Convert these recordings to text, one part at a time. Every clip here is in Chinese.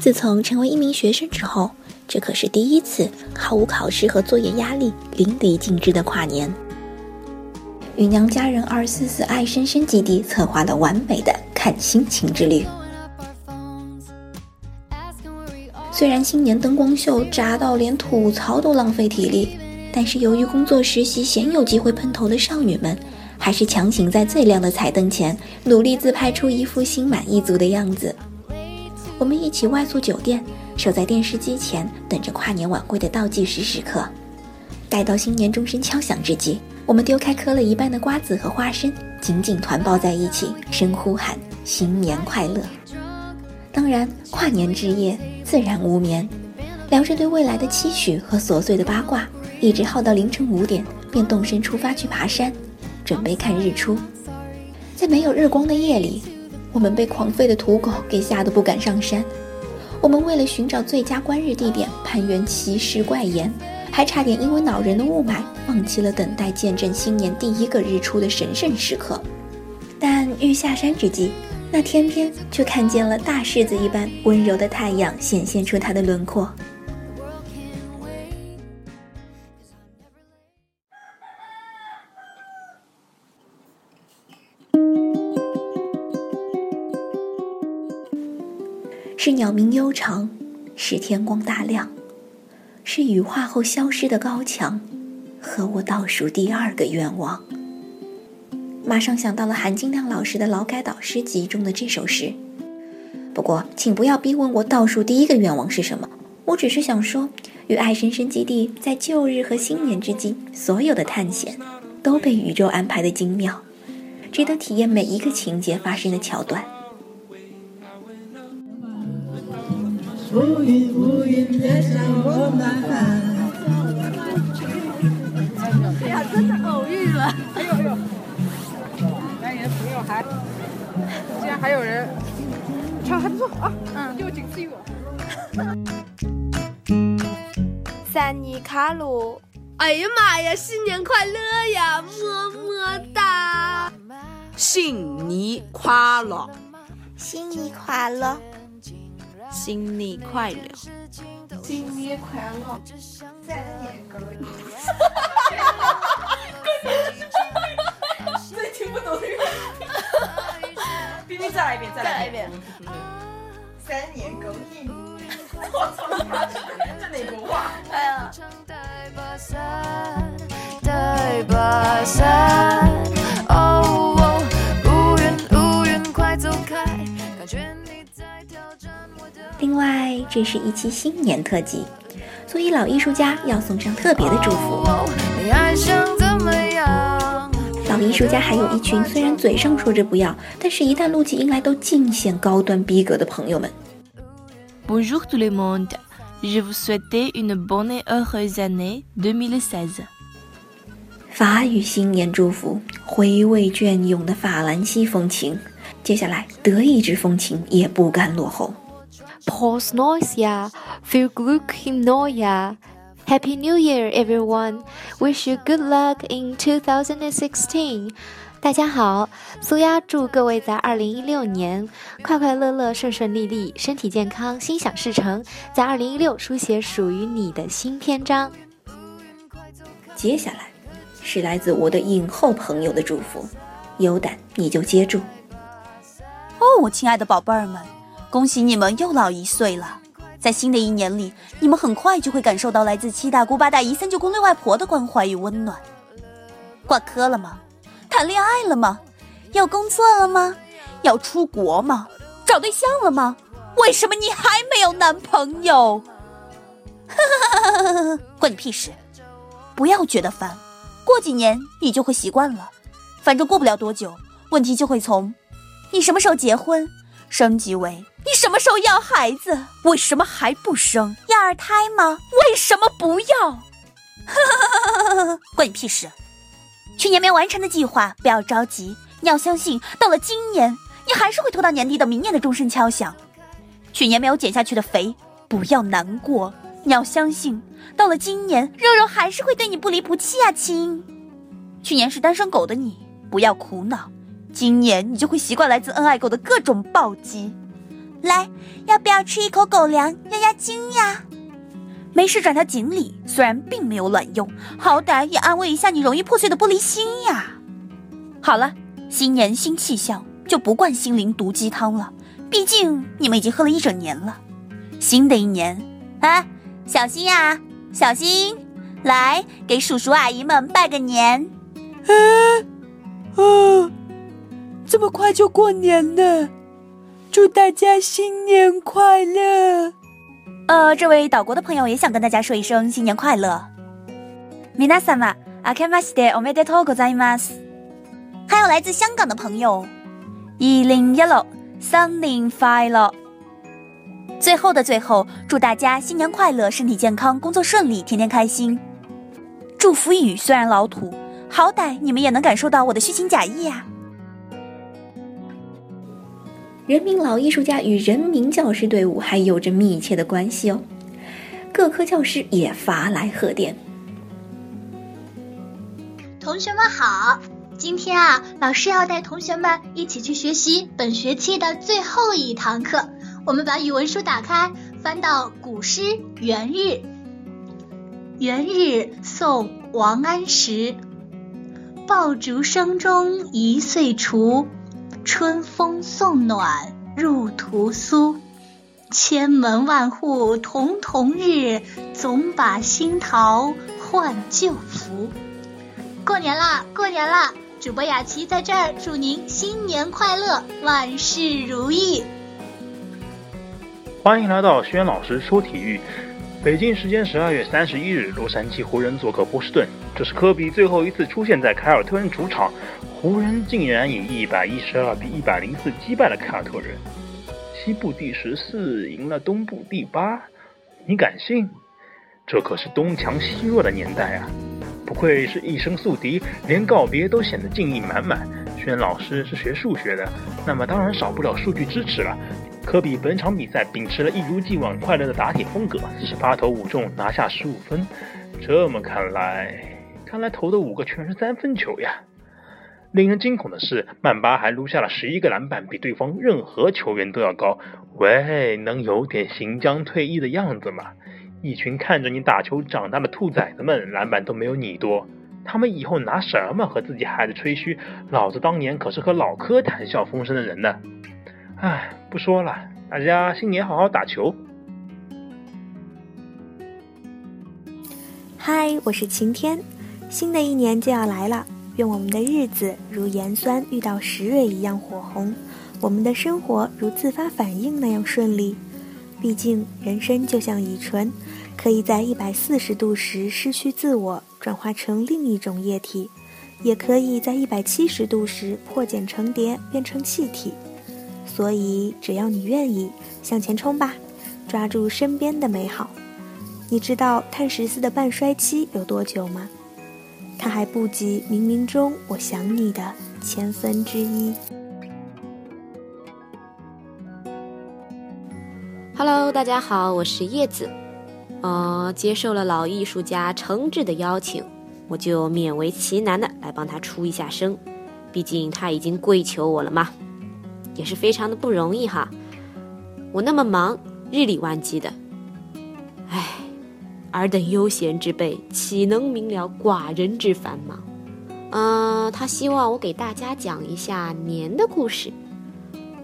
自从成为一名学生之后，这可是第一次毫无考试和作业压力、淋漓尽致的跨年。与娘家人二四四爱深深基地策划了完美的看心情之旅。虽然新年灯光秀炸到连吐槽都浪费体力，但是由于工作实习鲜有机会碰头的少女们，还是强行在最亮的彩灯前努力自拍出一副心满意足的样子。我们一起外宿酒店，守在电视机前，等着跨年晚会的倒计时时刻。待到新年钟声敲响之际，我们丢开磕了一半的瓜子和花生，紧紧团抱在一起，深呼喊“新年快乐”。当然，跨年之夜自然无眠，聊着对未来的期许和琐碎的八卦，一直耗到凌晨五点，便动身出发去爬山，准备看日出。在没有日光的夜里。我们被狂吠的土狗给吓得不敢上山，我们为了寻找最佳观日地点，攀援奇石怪岩，还差点因为恼人的雾霾，放弃了等待见证新年第一个日出的神圣时刻。但欲下山之际，那天边却看见了大柿子一般温柔的太阳显现出它的轮廓。是鸟鸣悠长，是天光大亮，是羽化后消失的高墙，和我倒数第二个愿望。马上想到了韩金亮老师的劳改导师集中的这首诗。不过，请不要逼问我倒数第一个愿望是什么。我只是想说，与爱深深基地在旧日和新年之际，所有的探险都被宇宙安排的精妙，值得体验每一个情节发生的桥段。乌云乌云带上我呐喊。哎呀，真的偶遇了！哎呦呦，那你的朋友还，竟然还有人，唱还不错啊，嗯，又仅次于我。三尼卡鲁，哎呀妈呀，新年快乐呀，么么哒！新年快乐，新年快乐。新年快乐！新年快乐！三年歌。最听不懂的歌。冰冰再来一遍，再来一遍。三年更新。我操！这是一期新年特辑，所以老艺术家要送上特别的祝福。老艺术家还有一群虽然嘴上说着不要，但是一旦录起音来都尽显高端逼格的朋友们。Bonjour tout le monde, je vous souhaite une bonne et heureuse année 2016。法语新年祝福，回味隽永的法兰西风情。接下来，德意志风情也不甘落后。Pros Noisia, viel Glück im Neujahr. Happy New Year, everyone! Wish you good luck in 2016. 大家好，苏丫祝各位在2016年快快乐乐、顺顺利利、身体健康、心想事成，在2016书写属于你的新篇章。接下来是来自我的影后朋友的祝福，有胆你就接住。哦，我亲爱的宝贝儿们。恭喜你们又老一岁了，在新的一年里，你们很快就会感受到来自七大姑八大姨、三舅公六外婆的关怀与温暖。挂科了吗？谈恋爱了吗？要工作了吗？要出国吗？找对象了吗？为什么你还没有男朋友？关你屁事！不要觉得烦，过几年你就会习惯了。反正过不了多久，问题就会从你什么时候结婚升级为。你什么时候要孩子？为什么还不生？要二胎吗？为什么不要？关你屁事！去年没完成的计划不要着急，你要相信，到了今年，你还是会拖到年底等明年的钟声敲响。去年没有减下去的肥不要难过，你要相信，到了今年，肉肉还是会对你不离不弃啊，亲。去年是单身狗的你不要苦恼，今年你就会习惯来自恩爱狗的各种暴击。来，要不要吃一口狗粮压压惊呀？没事转条锦鲤，虽然并没有卵用，好歹也安慰一下你容易破碎的玻璃心呀。好了，新年新气象，就不灌心灵毒鸡汤了。毕竟你们已经喝了一整年了。新的一年，啊，小心呀，小心！来，给叔叔阿姨们拜个年。啊啊！这么快就过年了，祝大家新年快乐！呃，这位岛国的朋友也想跟大家说一声新年快乐。还有来自香港的朋友，零一六 five。最后的最后，祝大家新年快乐，身体健康，工作顺利，天天开心。祝福语虽然老土，好歹你们也能感受到我的虚情假意呀、啊。人民老艺术家与人民教师队伍还有着密切的关系哦，各科教师也发来贺电。同学们好，今天啊，老师要带同学们一起去学习本学期的最后一堂课。我们把语文书打开，翻到古诗《元日》。元日，宋·王安石。爆竹声中一岁除。春风送暖入屠苏，千门万户曈曈日，总把新桃换旧符。过年啦，过年啦！主播雅琪在这儿祝您新年快乐，万事如意。欢迎来到轩老师说体育。北京时间十二月三十一日，洛杉矶湖人做客波士顿，这是科比最后一次出现在凯尔特人主场。湖人竟然以一百一十二比一百零四击败了凯尔特人，西部第十四赢了东部第八，你敢信？这可是东强西弱的年代啊！不愧是一生宿敌，连告别都显得敬意满满。轩老师是学数学的，那么当然少不了数据支持了。科比本场比赛秉持了一如既往快乐的打铁风格，十八投五中拿下十五分。这么看来，看来投的五个全是三分球呀！令人惊恐的是，曼巴还撸下了十一个篮板，比对方任何球员都要高。喂，能有点行将退役的样子吗？一群看着你打球长大的兔崽子们，篮板都没有你多。他们以后拿什么和自己孩子吹嘘？老子当年可是和老柯谈笑风生的人呢！唉，不说了，大家新年好好打球。嗨，我是晴天，新的一年就要来了。愿我们的日子如盐酸遇到石蕊一样火红，我们的生活如自发反应那样顺利。毕竟人生就像乙醇，可以在一百四十度时失去自我，转化成另一种液体；也可以在一百七十度时破茧成蝶，变成气体。所以，只要你愿意，向前冲吧，抓住身边的美好。你知道碳十四的半衰期有多久吗？它还不及冥冥中我想你的千分之一。Hello，大家好，我是叶子。呃，接受了老艺术家诚挚的邀请，我就勉为其难的来帮他出一下声。毕竟他已经跪求我了嘛，也是非常的不容易哈。我那么忙，日理万机的，尔等悠闲之辈，岂能明了寡人之繁忙？嗯，他希望我给大家讲一下年的故事。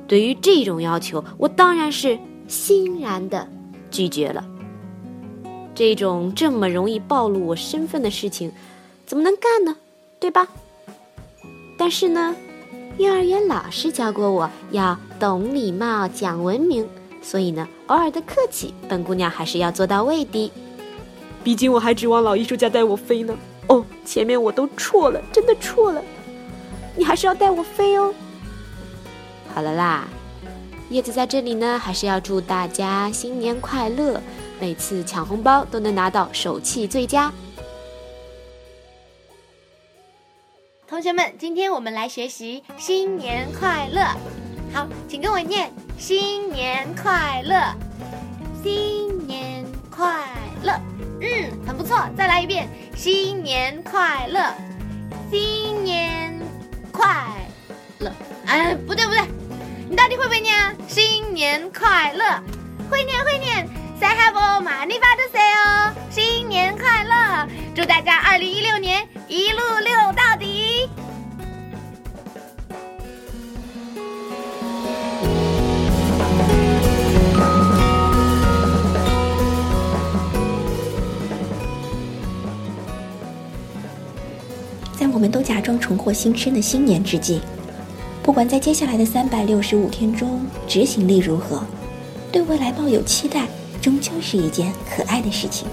对于这种要求，我当然是欣然的拒绝了。这种这么容易暴露我身份的事情，怎么能干呢？对吧？但是呢，幼儿园老师教过我要懂礼貌、讲文明，所以呢，偶尔的客气，本姑娘还是要做到位的。毕竟我还指望老艺术家带我飞呢。哦，前面我都错了，真的错了。你还是要带我飞哦。好了啦，叶子在这里呢，还是要祝大家新年快乐，每次抢红包都能拿到手气最佳。同学们，今天我们来学习新年快乐。好，请跟我念：新年快乐，新年快乐。嗯，很不错，再来一遍，新年快乐，新年快乐。哎，不对不对，你到底会不会念？新年快乐！会念会念，Say hello, money for the sale，新年快乐！祝大家二零一六年一路溜到底。在我们都假装重获新生的新年之际，不管在接下来的三百六十五天中执行力如何，对未来抱有期待，终究是一件可爱的事情。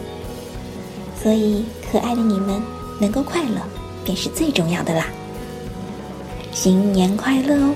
所以，可爱的你们能够快乐，便是最重要的啦！新年快乐哦！